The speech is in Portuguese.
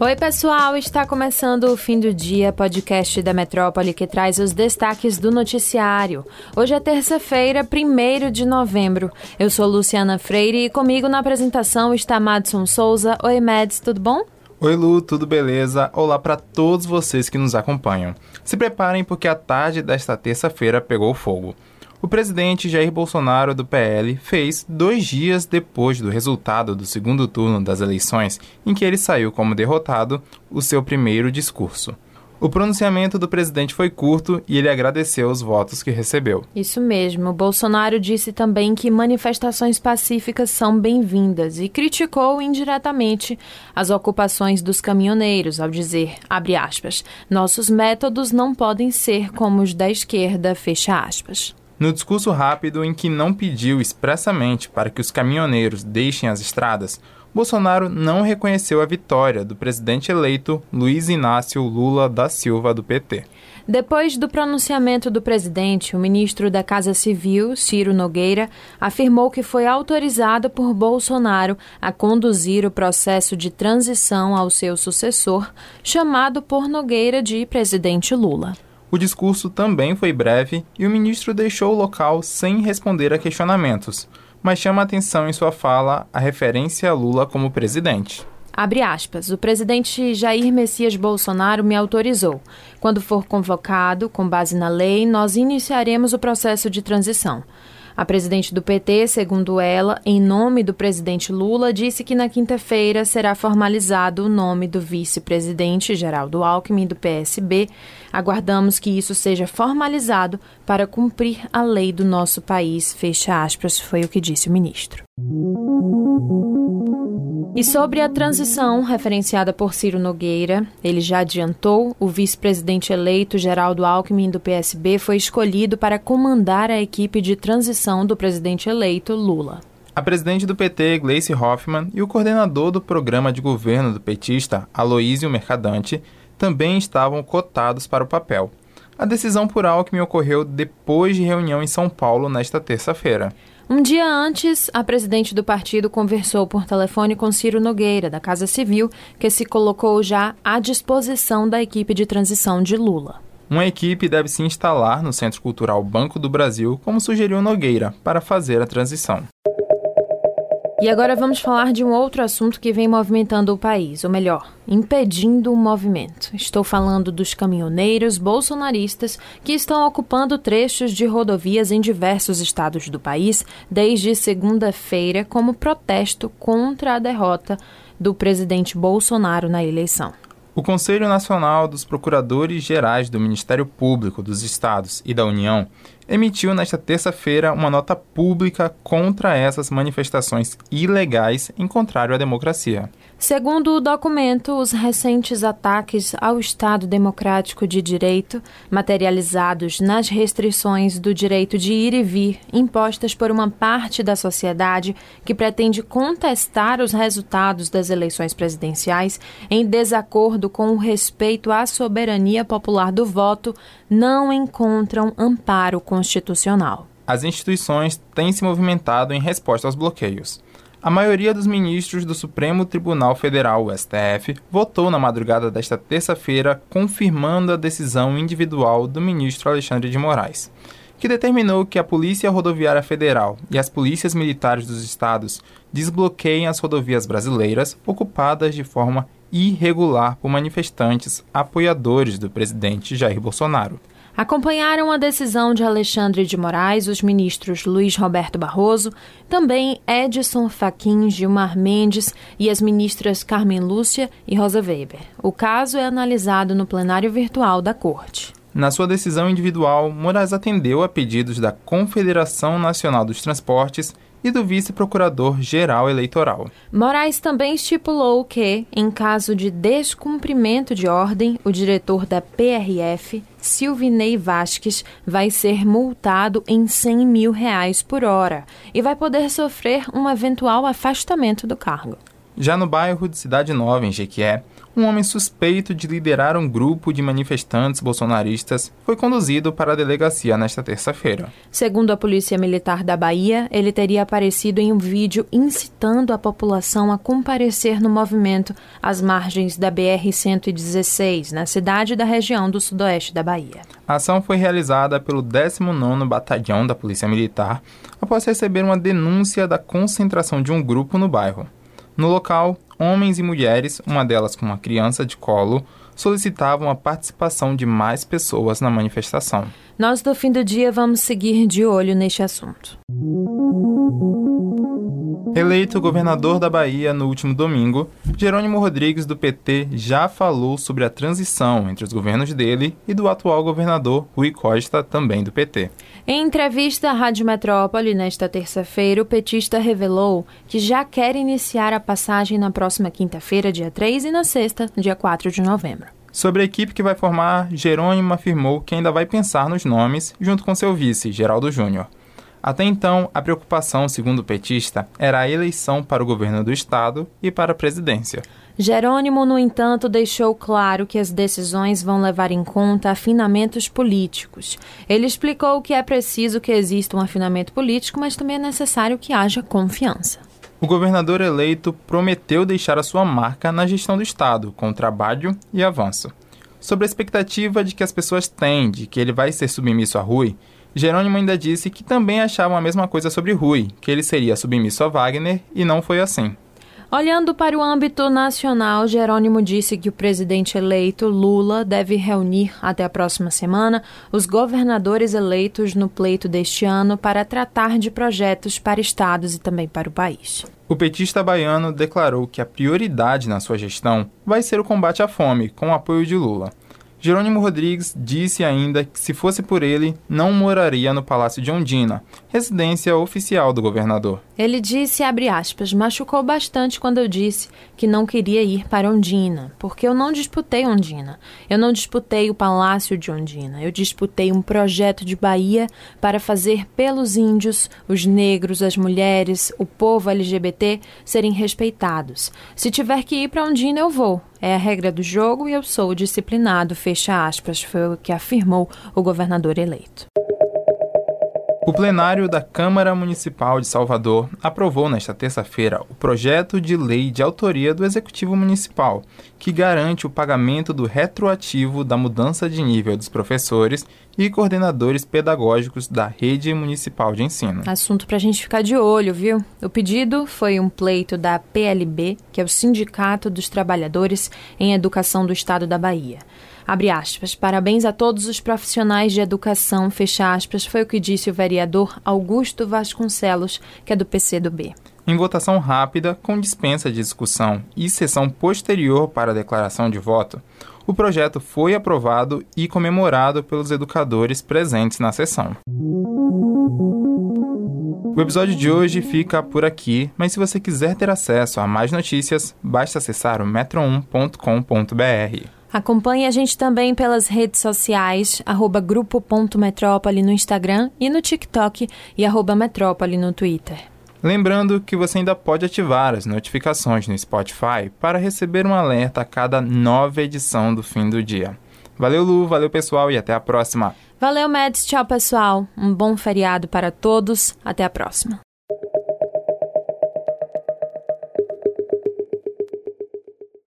Oi, pessoal, está começando o Fim do Dia, podcast da Metrópole que traz os destaques do noticiário. Hoje é terça-feira, 1 de novembro. Eu sou Luciana Freire e comigo na apresentação está Madson Souza. Oi, Mads, tudo bom? Oi, Lu, tudo beleza? Olá para todos vocês que nos acompanham. Se preparem porque a tarde desta terça-feira pegou fogo. O presidente Jair Bolsonaro, do PL, fez, dois dias depois do resultado do segundo turno das eleições, em que ele saiu como derrotado, o seu primeiro discurso. O pronunciamento do presidente foi curto e ele agradeceu os votos que recebeu. Isso mesmo. Bolsonaro disse também que manifestações pacíficas são bem-vindas e criticou indiretamente as ocupações dos caminhoneiros ao dizer, abre aspas, nossos métodos não podem ser como os da esquerda, fecha aspas. No discurso rápido em que não pediu expressamente para que os caminhoneiros deixem as estradas, Bolsonaro não reconheceu a vitória do presidente eleito Luiz Inácio Lula da Silva do PT. Depois do pronunciamento do presidente, o ministro da Casa Civil, Ciro Nogueira, afirmou que foi autorizado por Bolsonaro a conduzir o processo de transição ao seu sucessor, chamado por Nogueira de presidente Lula. O discurso também foi breve e o ministro deixou o local sem responder a questionamentos, mas chama atenção em sua fala a referência a Lula como presidente. Abre aspas. O presidente Jair Messias Bolsonaro me autorizou. Quando for convocado, com base na lei, nós iniciaremos o processo de transição. A presidente do PT, segundo ela, em nome do presidente Lula, disse que na quinta-feira será formalizado o nome do vice-presidente Geraldo Alckmin do PSB. Aguardamos que isso seja formalizado para cumprir a lei do nosso país. Fecha aspas, foi o que disse o ministro. E sobre a transição referenciada por Ciro Nogueira, ele já adiantou, o vice-presidente eleito Geraldo Alckmin do PSB foi escolhido para comandar a equipe de transição do presidente eleito Lula. A presidente do PT, Gleice Hoffmann, e o coordenador do programa de governo do petista, Aloísio Mercadante, também estavam cotados para o papel. A decisão por Alckmin ocorreu depois de reunião em São Paulo nesta terça-feira. Um dia antes, a presidente do partido conversou por telefone com Ciro Nogueira, da Casa Civil, que se colocou já à disposição da equipe de transição de Lula. Uma equipe deve se instalar no Centro Cultural Banco do Brasil, como sugeriu Nogueira, para fazer a transição. E agora vamos falar de um outro assunto que vem movimentando o país, ou melhor, impedindo o movimento. Estou falando dos caminhoneiros bolsonaristas que estão ocupando trechos de rodovias em diversos estados do país desde segunda-feira como protesto contra a derrota do presidente Bolsonaro na eleição. O Conselho Nacional dos Procuradores Gerais do Ministério Público dos Estados e da União emitiu nesta terça-feira uma nota pública contra essas manifestações ilegais em contrário à democracia. Segundo o documento, os recentes ataques ao Estado Democrático de Direito, materializados nas restrições do direito de ir e vir impostas por uma parte da sociedade que pretende contestar os resultados das eleições presidenciais em desacordo com o respeito à soberania popular do voto, não encontram amparo constitucional. As instituições têm se movimentado em resposta aos bloqueios. A maioria dos ministros do Supremo Tribunal Federal, STF, votou na madrugada desta terça-feira confirmando a decisão individual do ministro Alexandre de Moraes, que determinou que a Polícia Rodoviária Federal e as polícias militares dos estados desbloqueiem as rodovias brasileiras ocupadas de forma irregular por manifestantes apoiadores do presidente Jair Bolsonaro. Acompanharam a decisão de Alexandre de Moraes os ministros Luiz Roberto Barroso, também Edson Fachin, Gilmar Mendes e as ministras Carmen Lúcia e Rosa Weber. O caso é analisado no plenário virtual da Corte. Na sua decisão individual, Moraes atendeu a pedidos da Confederação Nacional dos Transportes e do vice-procurador-geral eleitoral. Moraes também estipulou que, em caso de descumprimento de ordem, o diretor da PRF, Silvinei Vasques, vai ser multado em 100 mil reais por hora e vai poder sofrer um eventual afastamento do cargo. Já no bairro de Cidade Nova, em Jequié, um homem suspeito de liderar um grupo de manifestantes bolsonaristas foi conduzido para a delegacia nesta terça-feira. Segundo a Polícia Militar da Bahia, ele teria aparecido em um vídeo incitando a população a comparecer no movimento às margens da BR-116, na cidade da região do sudoeste da Bahia. A ação foi realizada pelo 19º Batalhão da Polícia Militar após receber uma denúncia da concentração de um grupo no bairro. No local, homens e mulheres, uma delas com uma criança de colo, solicitavam a participação de mais pessoas na manifestação. Nós do fim do dia vamos seguir de olho neste assunto. Eleito governador da Bahia no último domingo, Jerônimo Rodrigues do PT já falou sobre a transição entre os governos dele e do atual governador Rui Costa, também do PT. Em entrevista à Rádio Metrópole nesta terça-feira, o petista revelou que já quer iniciar a passagem na próxima quinta-feira, dia 3, e na sexta, dia 4 de novembro. Sobre a equipe que vai formar, Jerônimo afirmou que ainda vai pensar nos nomes junto com seu vice, Geraldo Júnior. Até então, a preocupação, segundo o petista, era a eleição para o governo do estado e para a presidência. Jerônimo, no entanto, deixou claro que as decisões vão levar em conta afinamentos políticos. Ele explicou que é preciso que exista um afinamento político, mas também é necessário que haja confiança. O governador eleito prometeu deixar a sua marca na gestão do Estado, com trabalho e avanço. Sobre a expectativa de que as pessoas têm de que ele vai ser submisso a Rui, Jerônimo ainda disse que também achavam a mesma coisa sobre Rui, que ele seria submisso a Wagner, e não foi assim. Olhando para o âmbito nacional, Jerônimo disse que o presidente eleito, Lula, deve reunir até a próxima semana os governadores eleitos no pleito deste ano para tratar de projetos para estados e também para o país. O petista baiano declarou que a prioridade na sua gestão vai ser o combate à fome, com o apoio de Lula. Jerônimo Rodrigues disse ainda que, se fosse por ele, não moraria no Palácio de Ondina, residência oficial do governador. Ele disse, abre aspas, machucou bastante quando eu disse que não queria ir para Ondina, porque eu não disputei Ondina. Eu não disputei o Palácio de Ondina. Eu disputei um projeto de Bahia para fazer pelos índios, os negros, as mulheres, o povo LGBT serem respeitados. Se tiver que ir para Ondina, eu vou. É a regra do jogo e eu sou disciplinado, fecha aspas, foi o que afirmou o governador eleito. O plenário da Câmara Municipal de Salvador aprovou nesta terça-feira o projeto de lei de autoria do Executivo Municipal, que garante o pagamento do retroativo da mudança de nível dos professores e coordenadores pedagógicos da rede municipal de ensino. Assunto para a gente ficar de olho, viu? O pedido foi um pleito da PLB, que é o Sindicato dos Trabalhadores em Educação do Estado da Bahia. Abre aspas. Parabéns a todos os profissionais de educação, fecha aspas, foi o que disse o vereador Augusto Vasconcelos, que é do PCdoB. Em votação rápida, com dispensa de discussão e sessão posterior para declaração de voto, o projeto foi aprovado e comemorado pelos educadores presentes na sessão. O episódio de hoje fica por aqui, mas se você quiser ter acesso a mais notícias, basta acessar o metro1.com.br. Acompanhe a gente também pelas redes sociais, arroba grupo.metrópole no Instagram e no TikTok e arroba metrópole no Twitter. Lembrando que você ainda pode ativar as notificações no Spotify para receber um alerta a cada nova edição do fim do dia. Valeu, Lu, valeu pessoal e até a próxima. Valeu, Mads, tchau pessoal. Um bom feriado para todos. Até a próxima.